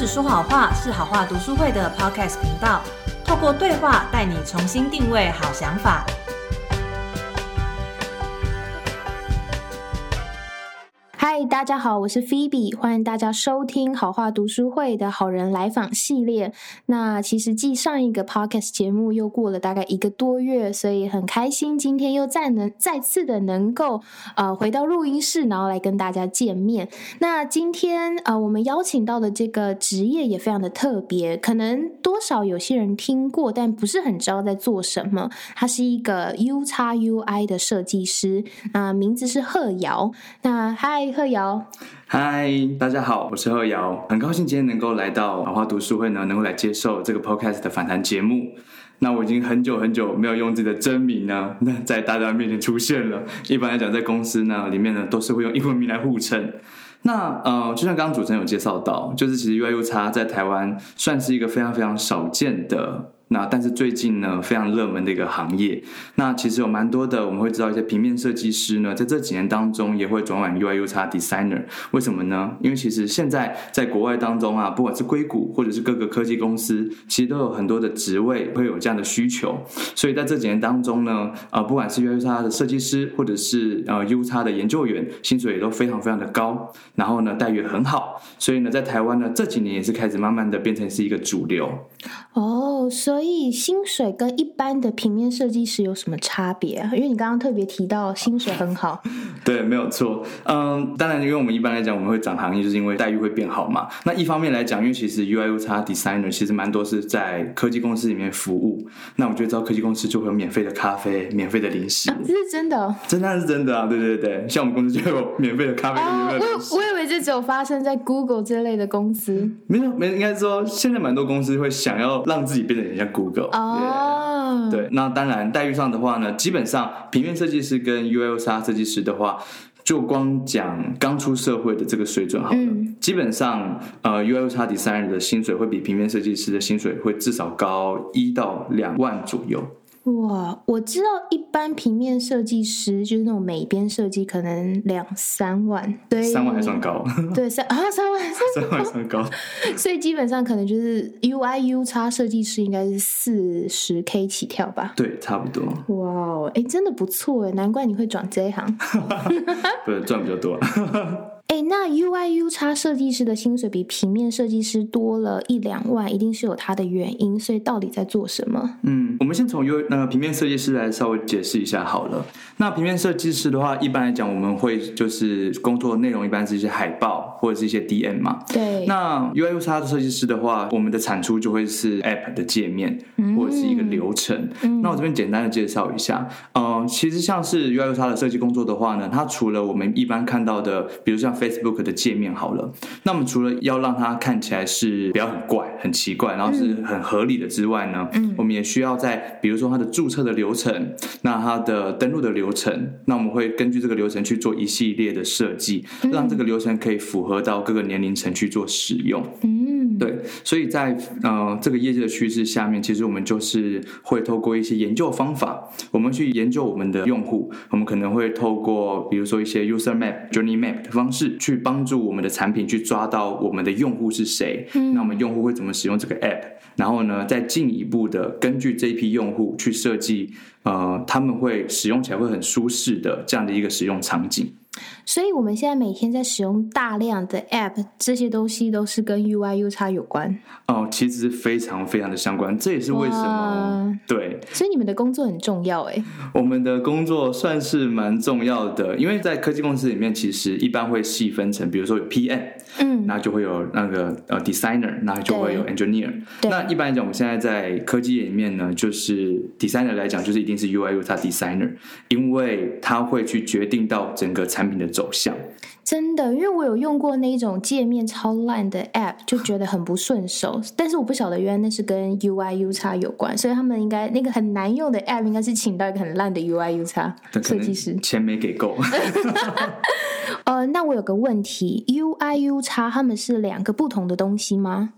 只说好话是好话读书会的 Podcast 频道，透过对话带你重新定位好想法。大家好，我是 Phoebe，欢迎大家收听好话读书会的好人来访系列。那其实继上一个 podcast 节目又过了大概一个多月，所以很开心今天又再能再次的能够呃回到录音室，然后来跟大家见面。那今天呃我们邀请到的这个职业也非常的特别，可能多少有些人听过，但不是很知道在做什么。他是一个 U 叉 UI 的设计师，那名字是贺瑶。那嗨。贺瑶，嗨，大家好，我是贺瑶，很高兴今天能够来到华华读书会呢，能够来接受这个 podcast 的访谈节目。那我已经很久很久没有用自己的真名呢，那 在大家面前出现了。一般来讲，在公司呢里面呢，都是会用英文名来互称。那呃，就像刚刚主持人有介绍到，就是其实 UIU 叉在台湾算是一个非常非常少见的。那但是最近呢，非常热门的一个行业。那其实有蛮多的，我们会知道一些平面设计师呢，在这几年当中也会转往 UI UX designer。为什么呢？因为其实现在在国外当中啊，不管是硅谷或者是各个科技公司，其实都有很多的职位会有这样的需求。所以在这几年当中呢，呃，不管是 UI UX 的设计师，或者是呃 UX 的研究员，薪水也都非常非常的高，然后呢待遇很好。所以呢，在台湾呢这几年也是开始慢慢的变成是一个主流。哦，所以薪水跟一般的平面设计师有什么差别啊？因为你刚刚特别提到薪水很好，对，没有错。嗯，当然，因为我们一般来讲，我们会涨行业，就是因为待遇会变好嘛。那一方面来讲，因为其实 UI、UX designer 其实蛮多是在科技公司里面服务。那我觉得，知道科技公司就会有免费的咖啡、免费的零食，这是真的，真的是真的啊！对对对，像我们公司就有免费的咖啡、免费的零食。我我以为这只有发生在 Google 这类的公司，没有，没应该说，现在蛮多公司会想要让自己。变得很像 Google 哦，对，那当然待遇上的话呢，基本上平面设计师跟 ULX 设计师的话，就光讲刚出社会的这个水准好了，基本上呃 ULX designer 的薪水会比平面设计师的薪水会至少高一到两万左右。哇，我知道一般平面设计师就是那种美编设计，可能两三万，对，三万还算高，对，三啊三万，三万算 高，所以基本上可能就是 UIU 叉设计师应该是四十 K 起跳吧，对，差不多。哇哦，哎，真的不错哎，难怪你会转这一行，对，赚比较多。哎，那 UIU 差设计师的薪水比平面设计师多了一两万，一定是有它的原因。所以到底在做什么？嗯，我们先从 U 那个平面设计师来稍微解释一下好了。那平面设计师的话，一般来讲，我们会就是工作内容一般是一些海报或者是一些 DM 嘛。对。那 UI/UX 的设计师的话，我们的产出就会是 App 的界面或者是一个流程。那我这边简单的介绍一下。嗯，其实像是 UI/UX 的设计工作的话呢，它除了我们一般看到的，比如像 Facebook 的界面好了，那么除了要让它看起来是比较很怪、很奇怪，然后是很合理的之外呢，嗯，我们也需要在比如说它的注册的流程，那它的登录的流程，那我们会根据这个流程去做一系列的设计，让这个流程可以符合到各个年龄层去做使用。嗯，对，所以在呃这个业界的趋势下面，其实我们就是会透过一些研究方法，我们去研究我们的用户，我们可能会透过比如说一些 user map、journey map 的方式。去帮助我们的产品去抓到我们的用户是谁，那我们用户会怎么使用这个 app？然后呢，再进一步的根据这一批用户去设计，呃，他们会使用起来会很舒适的这样的一个使用场景。所以，我们现在每天在使用大量的 App，这些东西都是跟 UI、U 叉有关。哦，其实非常非常的相关，这也是为什么对。所以，你们的工作很重要哎。我们的工作算是蛮重要的，因为在科技公司里面，其实一般会细分成，比如说有 PM，嗯，那就会有那个呃 Designer，那就会有 Engineer。那一般来讲，我们现在在科技业里面呢，就是 Designer 来讲，就是一定是 UI、U 叉 Designer，因为他会去决定到整个产品的走向。真的，因为我有用过那一种界面超烂的 App，就觉得很不顺手。但是我不晓得原来那是跟 UI U 叉有关，所以他们应该那个很难用的 App 应该是请到一个很烂的 UI U 叉设计师，钱没给够。呃，那我有个问题，UI U 叉他们是两个不同的东西吗？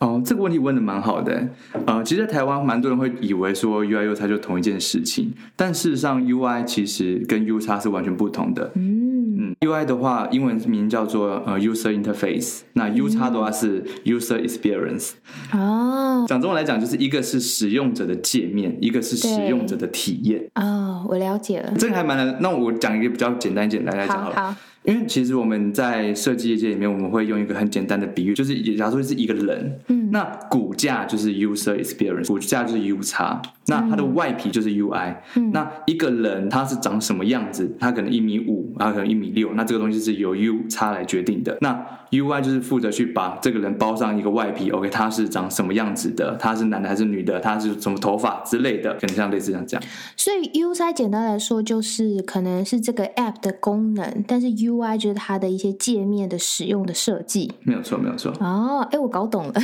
哦，这个问题问的蛮好的。呃，其实在台湾蛮多人会以为说 UI U 叉就同一件事情，但事实上 UI 其实跟 U 叉是完全不同的。嗯。嗯，UI 的话，英文名叫做呃 User Interface，那 U 叉的话是 User Experience。哦讲中文来讲，就是一个是使用者的界面，一个是使用者的体验。哦，我了解了。这个还蛮难。那我讲一个比较简单简单来讲好了。好好，因为其实我们在设计业界里面，我们会用一个很简单的比喻，就是假如说是一个人，嗯那骨架就是 user experience，骨架就是 U 叉，那它的外皮就是 UI，、嗯那一个人他是长什么样子，他可能一米五，然后可能一米六，那这个东西是由 U 叉来决定的。那 UI 就是负责去把这个人包上一个外皮，OK，他是长什么样子的，他是男的还是女的，他是什么头发之类的，可能像类似这样这样。所以 UI 简单来说就是可能是这个 App 的功能，但是 UI 就是它的一些界面的使用的设计。没有错，没有错。哦，哎，我搞懂了。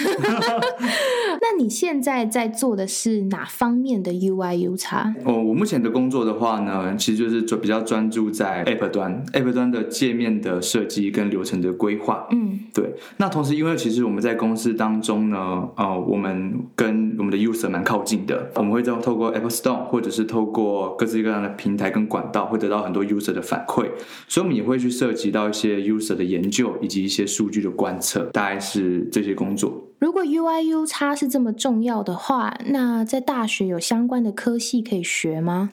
那你现在在做的是哪方面的 UI U 叉？哦，我目前的工作的话呢，其实就是专比较专注在 App 端，App 端的界面的设计跟流程的规划。嗯对，那同时因为其实我们在公司当中呢，呃，我们跟我们的 user 蛮靠近的，我们会透过 Apple Store 或者是透过各式各样的平台跟管道，会得到很多 user 的反馈，所以我们也会去涉及到一些 user 的研究以及一些数据的观测，大概是这些工作。如果 UI U 差是这么重要的话，那在大学有相关的科系可以学吗？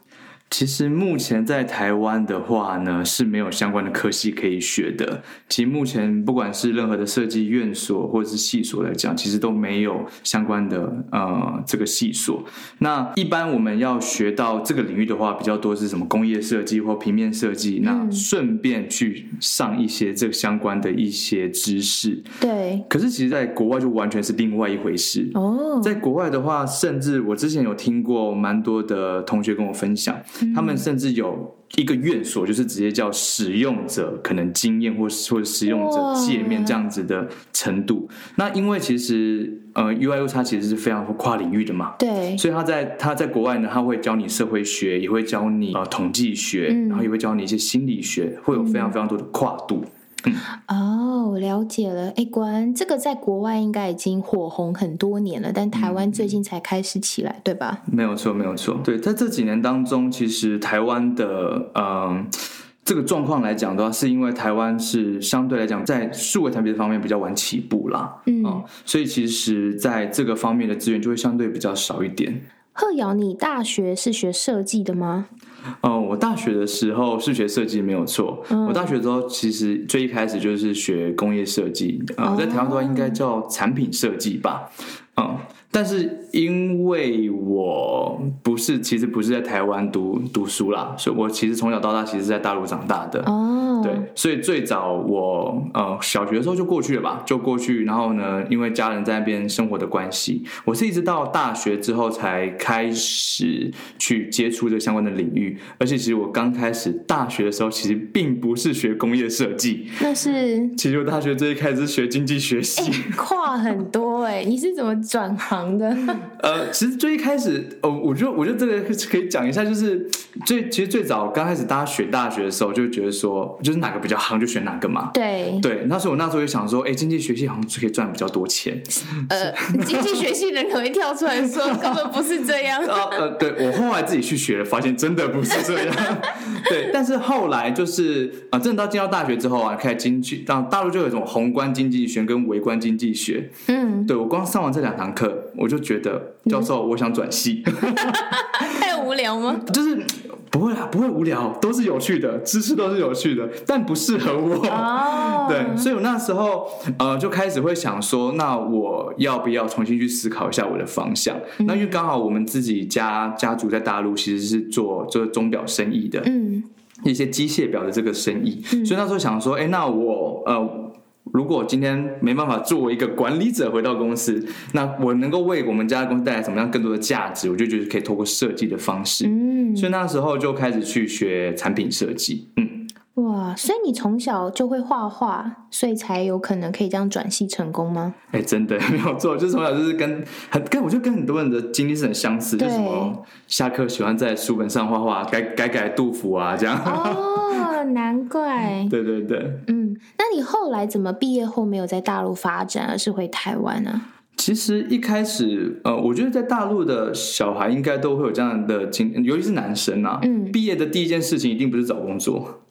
其实目前在台湾的话呢，是没有相关的科系可以学的。其实目前不管是任何的设计院所或者是系所来讲，其实都没有相关的呃这个系所。那一般我们要学到这个领域的话，比较多是什么工业设计或平面设计，那顺便去上一些这个相关的一些知识。对，可是其实，在国外就完全是另外一回事。哦，在国外的话，甚至我之前有听过蛮多的同学跟我分享，他们甚至有一个院所，就是直接叫使用者可能经验或或者使用者界面这样子的程度。那因为其实呃 UI U 它其实是非常跨领域的嘛。对，所以他在他在国外呢，他会教你社会学，也会教你呃统计学，嗯然后也会教你一些心理学，会有非常非常多的跨度。哦，我了解了。哎，果然这个在国外应该已经火红很多年了，但台湾最近才开始起来，对吧？没有错，没有错。对，在这几年当中，其实台湾的嗯。这个状况来讲的话，是因为台湾是相对来讲在数位产品方面比较晚起步啦，嗯哦，所以其实在这个方面的资源就会相对比较少一点。贺瑶，你大学是学设计的吗？哦，我大学的时候是学设计没有错。我大学的时候其实最一开始就是学工业设计，呃，在台湾的话应该叫产品设计吧。嗯，但是因为我不是，其实不是在台湾读读书啦，所以我其实从小到大其实是在大陆长大的。哦，对，所以最早我呃小学的时候就过去了吧，就过去，然后呢，因为家人在那边生活的关系，我是一直到大学之后才开始去接触这相关的领域。而且其实我刚开始大学的时候，其实并不是学工业设计，那是 其实我大学最一开始是学经济学系。跨很多哎、你是怎么转行的？呃，其实最一开始，哦，我觉得，我觉得这个可以讲一下，就是最其实最早刚开始大家选大学的时候，就觉得说，就是哪个比较行就选哪个嘛。对，对，那时候我那时候就想说，哎，经济学系好像就可以赚比较多钱。呃，经济学系人可能会跳出来说，根本不是这样。呃 呃，对我后来自己去学了，发现真的不是这样。对，但是后来就是啊、呃真的到进到大学之后啊，开始经济，到大陆就有一种宏观经济学跟微观经济学。嗯，对我光上完这两堂课，我就觉得教授，我想转系。太无聊吗？就是不会啊，不会无聊，都是有趣的，知识都是有趣的，但不适合我。哦，对，所以我那时候呃就开始会想说，那我要不要重新去思考一下我的方向？那因为刚好我们自己家家族在大陆其实是做做钟表生意的，嗯一些机械表的这个生意，所以那时候想说，哎，那我呃。如果今天没办法作为一个管理者回到公司，那我能够为我们家的公司带来什么样更多的价值？我就觉得可以透过设计的方式，嗯，所以那时候就开始去学产品设计。嗯，哇，所以你从小就会画画，所以才有可能可以这样转系成功吗？哎，真的 没有错，就是从小就是跟很跟我觉得跟很多人的经历是很相似，就什么下课喜欢在书本上画画，改改改杜甫啊这样。哦，难怪。对对对，嗯，那你后来怎么毕业后没有在大陆发展，而是回台湾呢、其实一开始，呃，我觉得在大陆的小孩应该都会有这样的经，尤其是男生啊，嗯毕业的第一件事情一定不是找工作，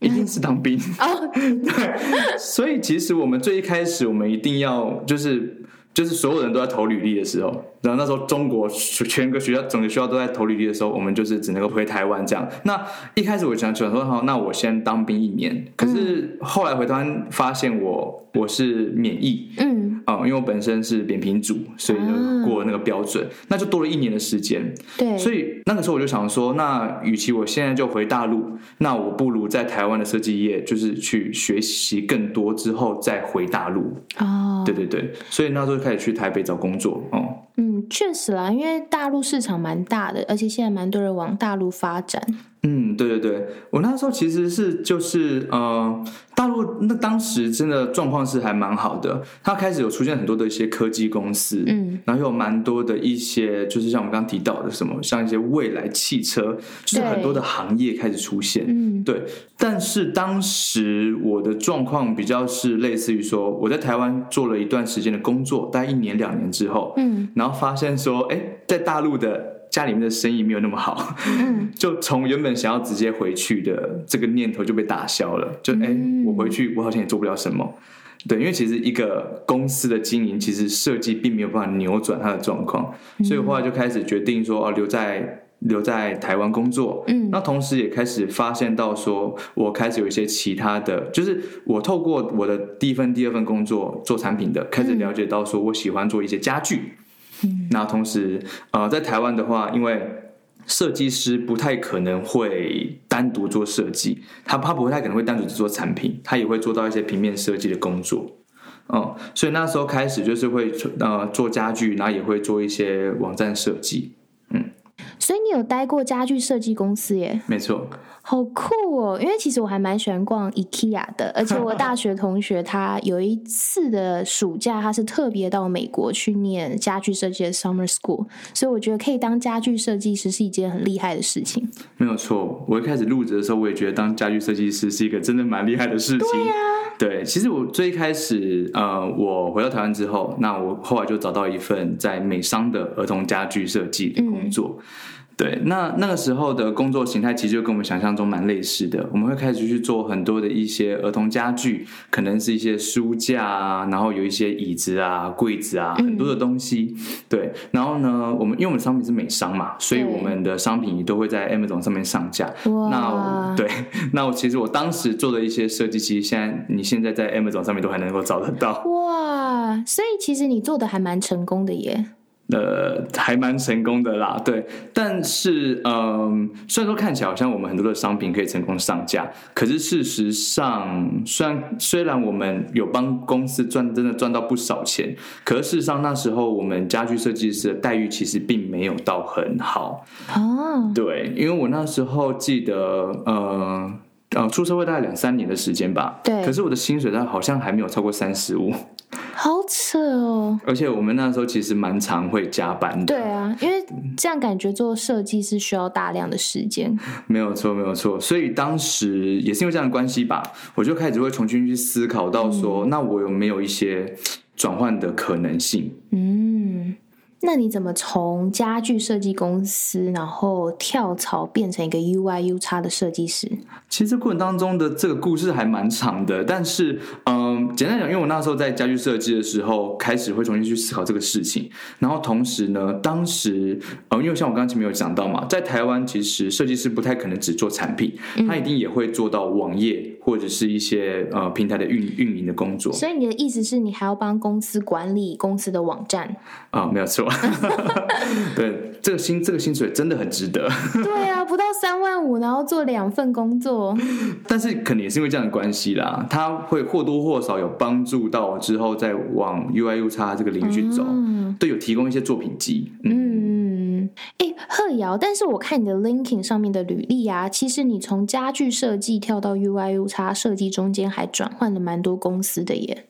一定是当兵哦。对，所以其实我们最一开始，我们一定要就是就是所有人都在投履历的时候，然后那时候中国全个学校整个学校都在投履历的时候，我们就是只能够回台湾这样。那一开始我想想说，好，那我先当兵一年。可是后来回台湾发现我我是免疫，嗯。啊，因为我本身是扁平足，所以呢过了那个标准，那就多了一年的时间。对，所以那个时候我就想说，那与其我现在就回大陆，那我不如在台湾的设计业，就是去学习更多之后再回大陆。哦，对对对，所以那时候开始去台北找工作。哦，嗯，确实啦，因为大陆市场蛮大的，而且现在蛮多人往大陆发展。嗯，对对对，我那时候其实是就是呃，大陆那当时真的状况是还蛮好的，它开始有出现很多的一些科技公司，嗯，然后有蛮多的一些就是像我们刚刚提到的什么，像一些未来汽车，就是很多的行业开始出现，嗯，对。但是当时我的状况比较是类似于说，我在台湾做了一段时间的工作，大概一年两年之后，嗯，然后发现说，哎，在大陆的。家里面的生意没有那么好，就从原本想要直接回去的这个念头就被打消了。就哎，我回去我好像也做不了什么。对，因为其实一个公司的经营，其实设计并没有办法扭转它的状况，所以后来就开始决定说，哦，留在留在台湾工作。嗯，那同时也开始发现到说，我开始有一些其他的，就是我透过我的第一份、第二份工作做产品的，开始了解到说我喜欢做一些家具。那同时，呃，在台湾的话，因为设计师不太可能会单独做设计，他他不太可能会单独做产品，他也会做到一些平面设计的工作，嗯，所以那时候开始就是会呃做家具，然后也会做一些网站设计，嗯，所以你有待过家具设计公司耶？没错。好酷哦！因为其实我还蛮喜欢逛 IKEA 的，而且我大学同学他有一次的暑假，他是特别到美国去念家具设计的 Summer School，所以我觉得可以当家具设计师是一件很厉害的事情。没有错，我一开始入职的时候，我也觉得当家具设计师是一个真的蛮厉害的事情。对呀，对，其实我最开始，呃，我回到台湾之后，那我后来就找到一份在美商的儿童家具设计的工作。对，那那个时候的工作形态其实就跟我们想象中蛮类似的。我们会开始去做很多的一些儿童家具，可能是一些书架啊，然后有一些椅子啊、柜子啊，很多的东西。对，然后呢，我们因为我们的商品是美商嘛，所以我们的商品都会在 Amazon 上面上架。那 对，那我其实我当时做的一些设计，其实现在你现在在 Amazon 上面都还能够找得到。哇，所以其实你做的还蛮成功的耶。呃，还蛮成功的啦，对。但是，嗯，虽然说看起来好像我们很多的商品可以成功上架，可是事实上，虽然虽然我们有帮公司赚，真的赚到不少钱，可是事实上那时候我们家居设计师的待遇其实并没有到很好。哦，对，因为我那时候记得，呃，呃，出社会大概两三年的时间吧。对。可是我的薪水它好像还没有超过三十五。好扯哦！而且我们那时候其实蛮常会加班的。对啊，因为这样感觉做设计是需要大量的时间。没有错，没有错。所以当时也是因为这样的关系吧，我就开始会重新去思考到说，那我有没有一些转换的可能性？嗯。那你怎么从家具设计公司，然后跳槽变成一个 UI U x 的设计师？其实过程当中的这个故事还蛮长的，但是嗯，简单讲，因为我那时候在家具设计的时候，开始会重新去思考这个事情，然后同时呢，当时呃，因为像我刚刚前面有讲到嘛，在台湾其实设计师不太可能只做产品，他一定也会做到网页或者是一些呃平台的运运营的工作。所以你的意思是你还要帮公司管理公司的网站？啊，没有错。对，这个薪这个薪水真的很值得。对啊，不到三万五，然后做两份工作。但是可能也是因为这样的关系啦，他会或多或少有帮助到之后再往 UI U 叉这个领域去走，都有提供一些作品集。嗯，哎，贺瑶，但是我看你的 l i n k i n g 上面的履历啊，其实你从家具设计跳到 UI U 叉设计中间，还转换了蛮多公司的耶。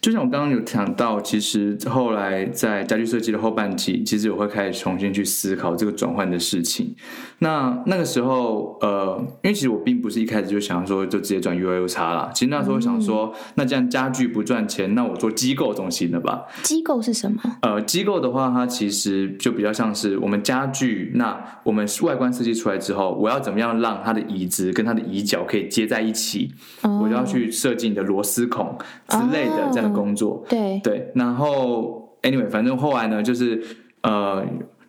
就像我刚刚有讲到，其实后来在家具设计的后半期，其实我会开始重新去思考这个转换的事情。那那个时候，呃，因为其实我并不是一开始就想说就直接转 U I U 叉啦。其实那时候想说，那这样家具不赚钱，那我做机构总行了吧？机构是什么？呃，机构的话，它其实就比较像是我们家具，那我们外观设计出来之后，我要怎么样让它的椅子跟它的椅脚可以接在一起？我就要去设计你的螺丝孔之类的这样的工作。对对，然后 anyway，反正后来呢，就是呃。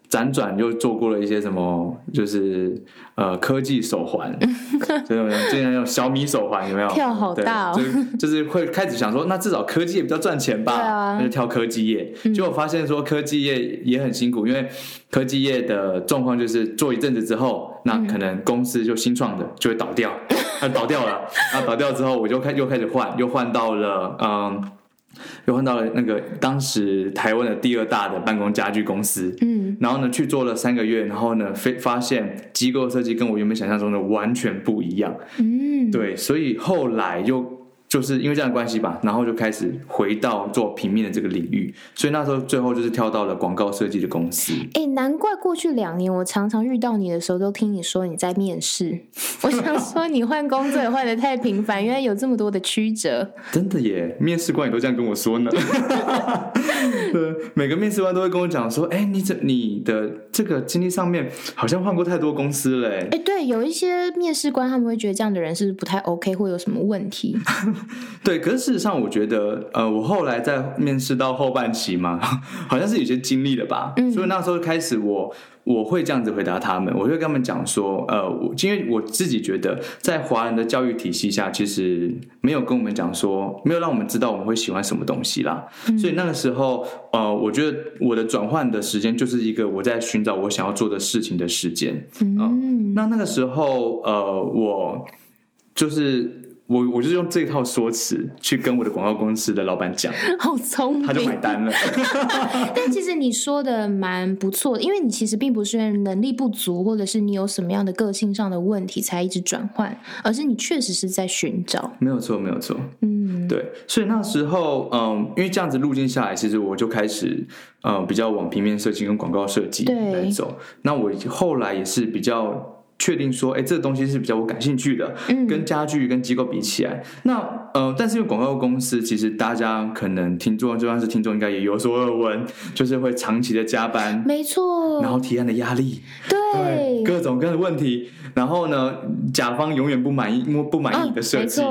辗转又做过了一些什么，就是呃科技手环，就是最近用小米手环有没有？跳好大哦！就是会开始想说，那至少科技业比较赚钱吧？那就跳科技业。结果发现说科技业也很辛苦，因为科技业的状况就是做一阵子之后，那可能公司就新创的就会倒掉，那倒掉了，那倒掉之后，我就开又开始换，又换到了嗯。又换到了那个当时台湾的第二大的办公家具公司，嗯，然后呢去做了三个月，然后呢发发现机构设计跟我原本想象中的完全不一样，嗯，对，所以后来又。就是因为这样的关系吧，然后就开始回到做平面的这个领域，所以那时候最后就是跳到了广告设计的公司。哎，难怪过去两年我常常遇到你的时候，都听你说你在面试。我想说你换工作也换的太频繁，原来有这么多的曲折。真的耶，面试官也都这样跟我说呢。对，每个面试官都会跟我讲说：“哎，你怎你的这个经历上面好像换过太多公司嘞。”哎，对，有一些面试官他们会觉得这样的人是不太 OK，会有什么问题？对，可是事实上，我觉得，呃，我后来在面试到后半期嘛，好像是有些经历了吧，所以那时候开始，我我会这样子回答他们，我会跟他们讲说，呃，我因为我自己觉得，在华人的教育体系下，其实没有跟我们讲说，没有让我们知道我们会喜欢什么东西啦，所以那个时候，呃，我觉得我的转换的时间就是一个我在寻找我想要做的事情的时间，嗯，那那个时候，呃，我就是。我我就用这套说辞去跟我的广告公司的老板讲，好聪明，他就买单了。但其实你说的蛮不错，因为你其实并不是能力不足，或者是你有什么样的个性上的问题才一直转换，而是你确实是在寻找。没有错，没有错。嗯，对。所以那时候，嗯，因为这样子路径下来，其实我就开始，嗯，比较往平面设计跟广告设计来走。那我后来也是比较。确定说，哎，这个东西是比较我感兴趣的，跟家具跟机构比起来，那呃，但是因为广告公司，其实大家可能听众就算是听众，应该也有所耳闻，就是会长期的加班，没错，然后提案的压力，对，各种各样的问题，然后呢，甲方永远不满意，因为不满意的设计，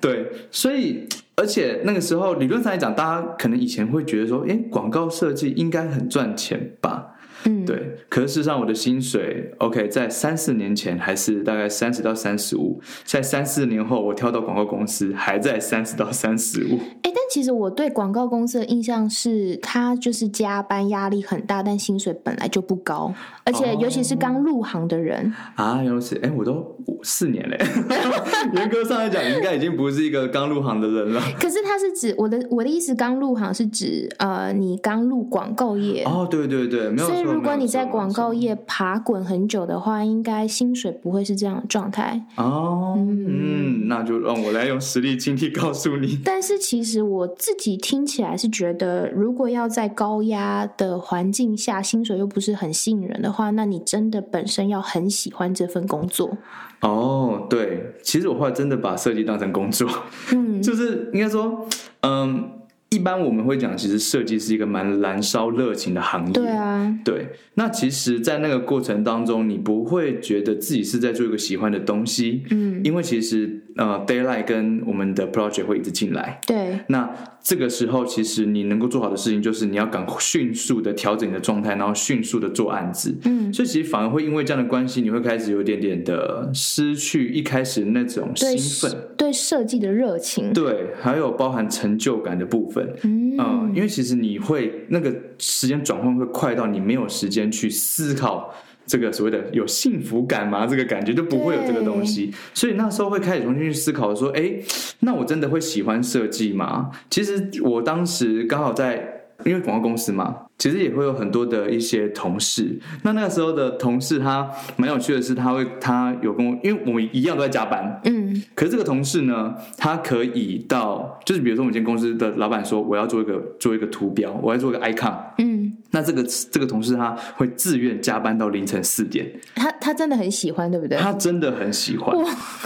对，所以而且那个时候理论上来讲，大家可能以前会觉得说，哎，广告设计应该很赚钱吧。嗯，对。可是事实上，我的薪水，OK，在三四年前还是大概三十到三十五，在三四年后，我跳到广告公司，还在三十到三十五。哎，但其实我对广告公司的印象是，他就是加班压力很大，但薪水本来就不高，而且尤其是刚入行的人啊，原来是哎，我都四年嘞，严格上来讲，应该已经不是一个刚入行的人了。可是他是指我的我的意思，刚入行是指呃，你刚入广告业哦，对对对，没有所以。如果你在广告业爬滚很久的话，应该薪水不会是这样的状态哦。嗯，那就让我来用实力经历告诉你。但是其实我自己听起来是觉得，如果要在高压的环境下，薪水又不是很吸引人的话，那你真的本身要很喜欢这份工作。哦，对，其实我后来真的把设计当成工作，嗯，就是应该说，嗯。一般我们会讲，其实设计是一个蛮燃烧热情的行业。对啊，对。那其实，在那个过程当中，你不会觉得自己是在做一个喜欢的东西。嗯。因为其实，呃 d a y l i g h t 跟我们的 project 会一直进来。对。那这个时候，其实你能够做好的事情，就是你要赶迅速的调整你的状态，然后迅速的做案子。嗯。所以，其实反而会因为这样的关系，你会开始有一点点的失去一开始那种兴奋，对设计的热情。对，还有包含成就感的部分。嗯，因为其实你会那个时间转换会快到你没有时间去思考这个所谓的有幸福感吗？这个感觉就不会有这个东西，所以那时候会开始重新去思考说，哎，那我真的会喜欢设计吗？其实我当时刚好在因为广告公司嘛，其实也会有很多的一些同事。那那个时候的同事他蛮有趣的是，他会他有跟我，因为我们一样都在加班，嗯。嗯可是这个同事呢，他可以到，就是比如说我们今天公司的老板说我要做一个做一个图标，我要做一个 icon，嗯，那这个这个同事他会自愿加班到凌晨四点，他他真的很喜欢，对不对？他真的很喜欢，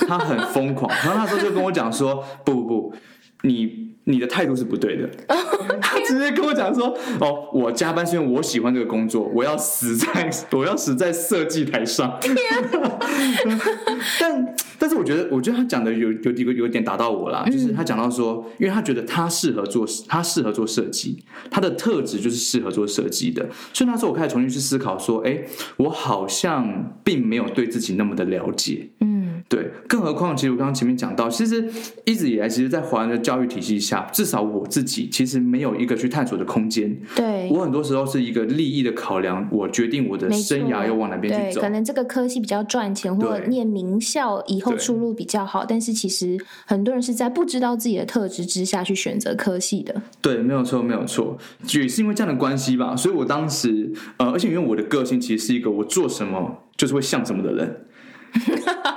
他很疯狂。然后那时候就跟我讲说，不不不，你你的态度是不对的。他直接跟我讲说，哦，我加班是因为我喜欢这个工作，我要死在我要死在设计台上。但但是我觉得，我觉得他讲的有有几个有点打到我啦，就是他讲到说，因为他觉得他适合做，他适合做设计，他的特质就是适合做设计的，所以那时候我开始重新去思考说，哎，我好像并没有对自己那么的了解，嗯对，更何况其实我刚刚前面讲到，其实一直以来，其实，在华人的教育体系下，至少我自己其实没有一个去探索的空间。对，我很多时候是一个利益的考量，我决定我的生涯要往哪边去对，走可。能这个科系比较赚钱，或者念名校以后出路比较好，但是其实很多人是在不知道自己的特质之下去选择科系的。对，没有错，没有错，也是因为这样的关系吧，所以我当时呃，而且因为我的个性其实是一个我做什么就是会像什么的人，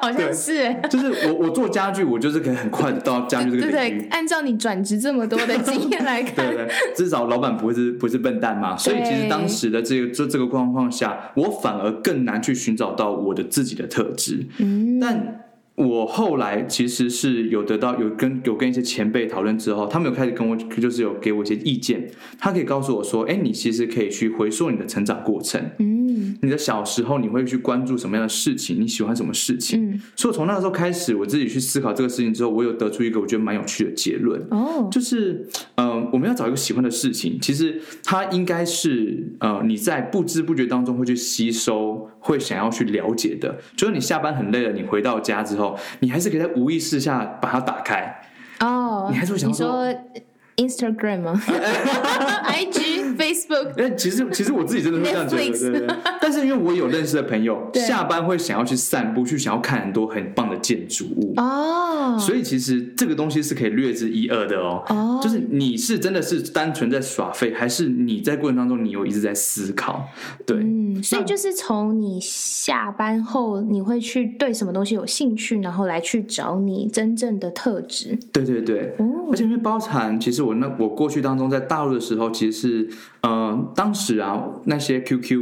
好像是欸，就是我我做家具，我就是可以很快到家具这对对个领域。按照你转职这么多的经验来看 对，对，至少老板不会是不是笨蛋嘛，所以其实当时的这个这这个状况下，我反而更难去寻找到我的自己的特质。嗯，但我后来其实是有得到有跟有跟一些前辈讨论之后，他们有开始跟我就是有给我一些意见，他可以告诉我说，哎，你其实可以去回溯你的成长过程，嗯你的小时候你会去关注什么样的事情，你喜欢什么事情。嗯，所以我从那个时候开始，我自己去思考这个事情之后，我有得出一个我觉得蛮有趣的结论。哦，就是，呃，我们要找一个喜欢的事情，其实它应该是，呃，你在不知不觉当中会去吸收，会想要去了解的。就是你下班很累了，你回到家之后，你还是可以在无意识下把它打开。哦，你还是会想说 Instagram 吗？IG、Facebook，哎，其实其实我自己真的会这样觉得对对对。但是因为我有认识的朋友，下班会想要去散步，去想要看很多很棒的建筑物。哦，所以其实这个东西是可以略知一二的哦。哦就是你是真的是单纯在耍废，还是你在过程当中你有一直在思考？对，嗯，所以就是从你下班后，你会去对什么东西有兴趣，然后来去找你真正的特质。对对对。哦而且因为包含，其实我那我过去当中在大陆的时候，其实是，呃，当时啊那些 QQ、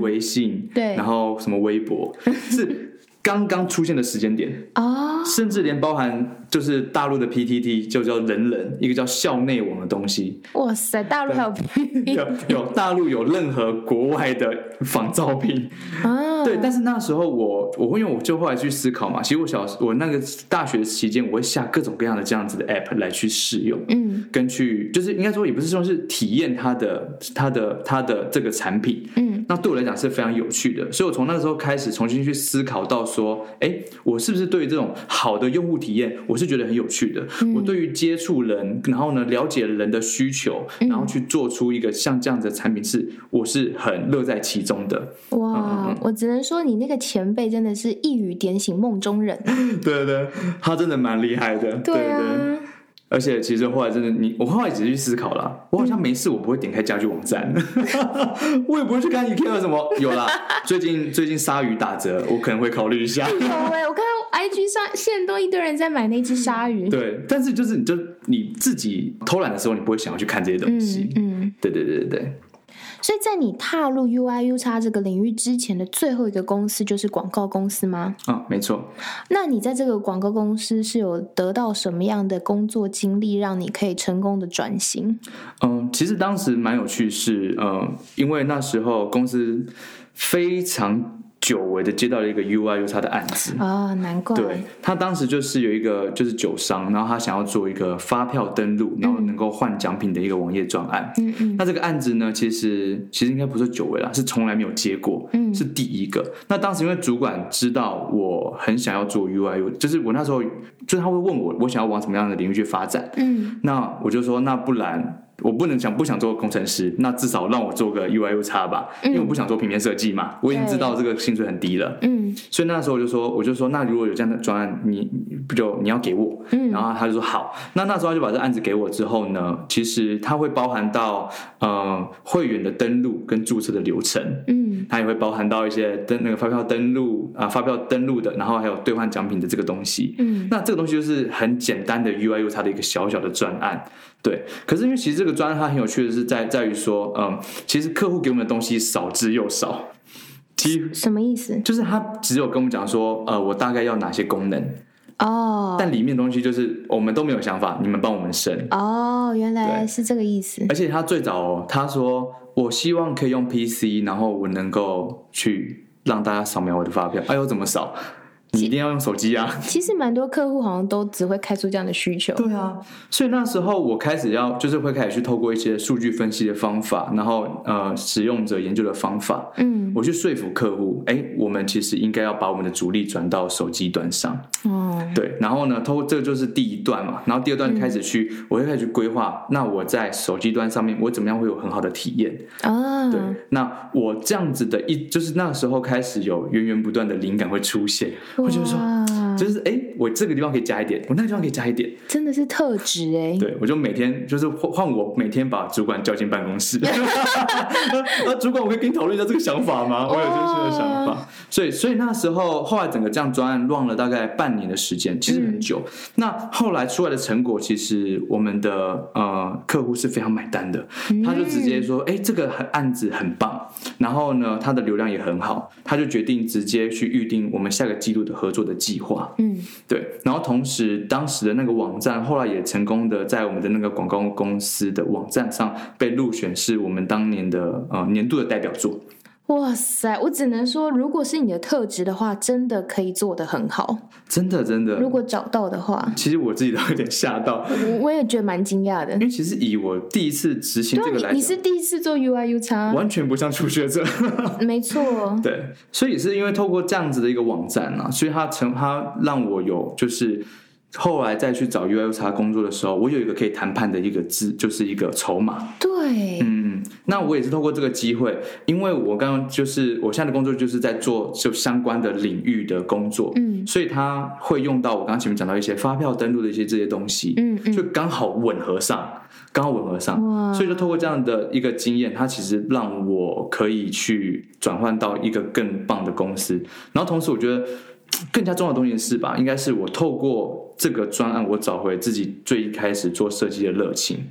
微信，对。然后什么微博，是刚刚出现的时间点，哦，甚至连包含就是大陆的 PTT 就叫人人，一个叫校内网的东西，哇塞，大陆还有 PPT 有有大陆有任何国外的仿照品，啊？对，但是那时候我我会因为我就后来去思考嘛，其实我小我那个大学期间，我会下各种各样的这样子的 app 来去试用，嗯。跟去就是应该说也不是说是体验它的它的它的这个产品，嗯那对我来讲是非常有趣的，所以我从那个时候开始重新去思考到说，哎，我是不是对于这种好的用户体验，我是觉得很有趣的。我对于接触人，然后呢了解人的需求，然后去做出一个像这样子的产品是，我是很乐在其中的。哇，我只能说你那个前辈真的是一语点醒梦中人。对对，他真的蛮厉害的。对啊，而且其实后来真的你，我后来仔细去思考了，我好像没事，我不会点开家具网站，我也不会去看 IKEA 什么。有啦，最近最近鲨鱼打折，我可能会考虑一下。有哎、我看到 IG 上现在都一堆人在买那只鲨鱼。对，但是就是你就你自己偷懒的时候，你不会想要去看这些东西。嗯嗯，对对对对对。所以在你踏入 UI U 叉这个领域之前的最后一个公司就是广告公司吗？啊，没错。那你在这个广告公司是有得到什么样的工作经历，让你可以成功的转型？嗯，其实当时蛮有趣是，嗯，因为那时候公司非常久违的接到了一个 UI U 叉的案子。啊、难怪。对他当时就是有一个就是酒商，然后他想要做一个发票登录，然后能够换奖品的一个网页专案。嗯嗯那这个案子呢，其实其实应该不是久违了，是从来没有接过，嗯是第一个。那当时因为主管知道我很想要做 U I U，就是我那时候就是他会问我，我想要往什么样的领域去发展。嗯那我就说，那不然我不能讲不想做工程师，那至少让我做个 UI U 叉吧，因为我不想做平面设计嘛，我已经知道这个薪水很低了。嗯所以那时候我就说，我就说，那如果有这样的专案，你你不就你要给我？嗯然后他就说好。那那时候他就把这案子给我之后呢，其实它会包含到呃会员的登录跟注册的流程。嗯嗯，它也会包含到一些登那个发票登录啊，发票登录的，然后还有兑换奖品的这个东西。嗯，那这个东西就是很简单的 UI U 它的一个小小的专案。对，可是因为其实这个专案它很有趣的是在在于说，嗯，其实客户给我们的东西少之又少。其什么意思？就是他只有跟我们讲说，呃，我大概要哪些功能。哦，但里面东西就是我们都没有想法，你们帮我们生。哦，原来是这个意思。而且他最早他说，我希望可以用 PC，然后我能够去让大家扫描我的发票。哎呦，怎么扫？你一定要用手机啊！其实蛮多客户好像都只会开出这样的需求。对啊，所以那时候我开始要就是会开始去透过一些数据分析的方法，然后呃使用者研究的方法，嗯，我去说服客户，哎，我们其实应该要把我们的主力转到手机端上。哦，对，然后呢，透过这个就是第一段嘛，然后第二段就开始去，我会开始去规划，那我在手机端上面我怎么样会有很好的体验啊？对，那我这样子的一就是那个时候开始有源源不断的灵感会出现。我就说，就是哎，我这个地方可以加一点，我那个地方可以加一点，真的是特质哎。对，我就每天就是换我每天把主管叫进办公室，那主管，我可以跟你讨论一下这个想法吗？我有这些的想法。所以，所以那时候后来整个这样专案乱了大概半年的时间，其实很久。那后来出来的成果，其实我们的呃客户是非常买单的，他就直接说，哎，这个案子很棒，然后呢，他的流量也很好，他就决定直接去预定我们下个季度的。合作的计划，嗯，对，然后同时当时的那个网站后来也成功的在我们的那个广告公司的网站上被入选，是我们当年的呃年度的代表作。哇塞！我只能说，如果是你的特质的话，真的可以做得很好。真的，真的。如果找到的话，其实我自己都有点吓到。我我也觉得蛮惊讶的，因为其实以我第一次执行这个来，你是第一次做 UI U 叉，完全不像初学者。没错。对，所以是因为透过这样子的一个网站啊，所以它成它让我有就是后来再去找 U 叉工作的时候，我有一个可以谈判的一个资，就是一个筹码。对，嗯。那我也是透过这个机会，因为我刚刚就是我现在的工作就是在做就相关的领域的工作，嗯，所以他会用到我刚刚前面讲到一些发票登录的一些这些东西，嗯嗯，就刚好吻合上，刚好吻合上，所以就透过这样的一个经验，它其实让我可以去转换到一个更棒的公司，然后同时我觉得更加重要的东西是吧，应该是我透过这个专案，我找回自己最一开始做设计的热情。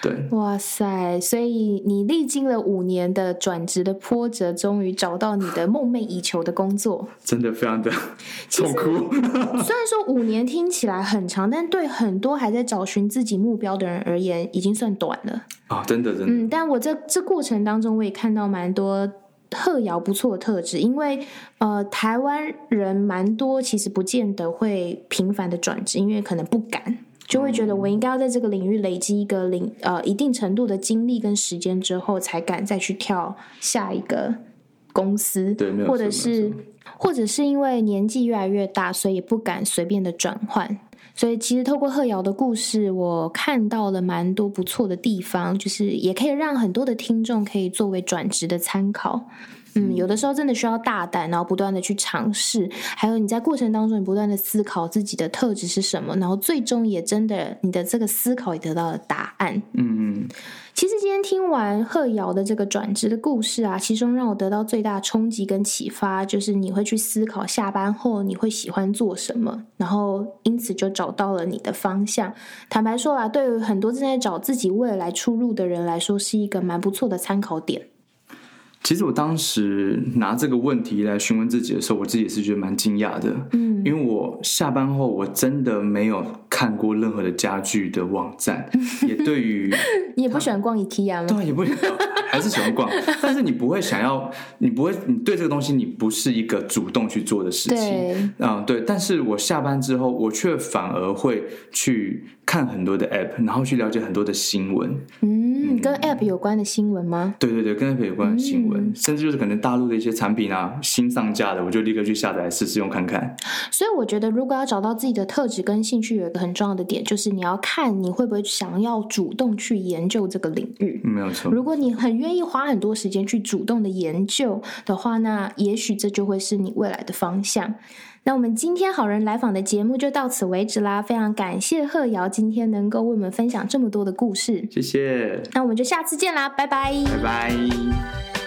对，哇塞！所以你历经了五年的转职的波折，终于找到你的梦寐以求的工作，真的非常的 痛苦。虽然说五年听起来很长，但对很多还在找寻自己目标的人而言，已经算短了啊！真的，真的。嗯，但我这这过程当中，我也看到蛮多特遥不错的特质，因为呃，台湾人蛮多，其实不见得会频繁的转职，因为可能不敢。就会觉得我应该要在这个领域累积一个领呃一定程度的精力跟时间之后，才敢再去跳下一个公司，对，或者是或者是因为年纪越来越大，所以不敢随便的转换。所以其实透过贺瑶的故事，我看到了蛮多不错的地方，就是也可以让很多的听众可以作为转职的参考。嗯，有的时候真的需要大胆，然后不断的去尝试，还有你在过程当中，你不断的思考自己的特质是什么，然后最终也真的你的这个思考也得到了答案。嗯嗯，其实今天听完贺瑶的这个转职的故事啊，其中让我得到最大冲击跟启发，就是你会去思考下班后你会喜欢做什么，然后因此就找到了你的方向。坦白说啊，对于很多正在找自己未来出路的人来说，是一个蛮不错的参考点。其实我当时拿这个问题来询问自己的时候，我自己也是觉得蛮惊讶的。嗯，因为我下班后我真的没有看过任何的家具的网站，也对于你也不喜欢逛 IKEA 吗？对，也不喜欢 还是喜欢逛，但是你不会想要，你不会，你对这个东西你不是一个主动去做的事情。嗯，对。但是我下班之后，我却反而会去看很多的 App，然后去了解很多的新闻。嗯，跟 App 有关的新闻吗？对对对，跟 App 有关的新闻。甚至就是可能大陆的一些产品啊，新上架的，我就立刻去下载试试用看看。所以我觉得，如果要找到自己的特质跟兴趣，有一个很重要的点，就是你要看你会不会想要主动去研究这个领域。没有错。如果你很愿意花很多时间去主动的研究的话，那也许这就会是你未来的方向。那我们今天好人来访的节目就到此为止啦，非常感谢贺瑶今天能够为我们分享这么多的故事，谢谢。那我们就下次见啦，拜拜，拜拜。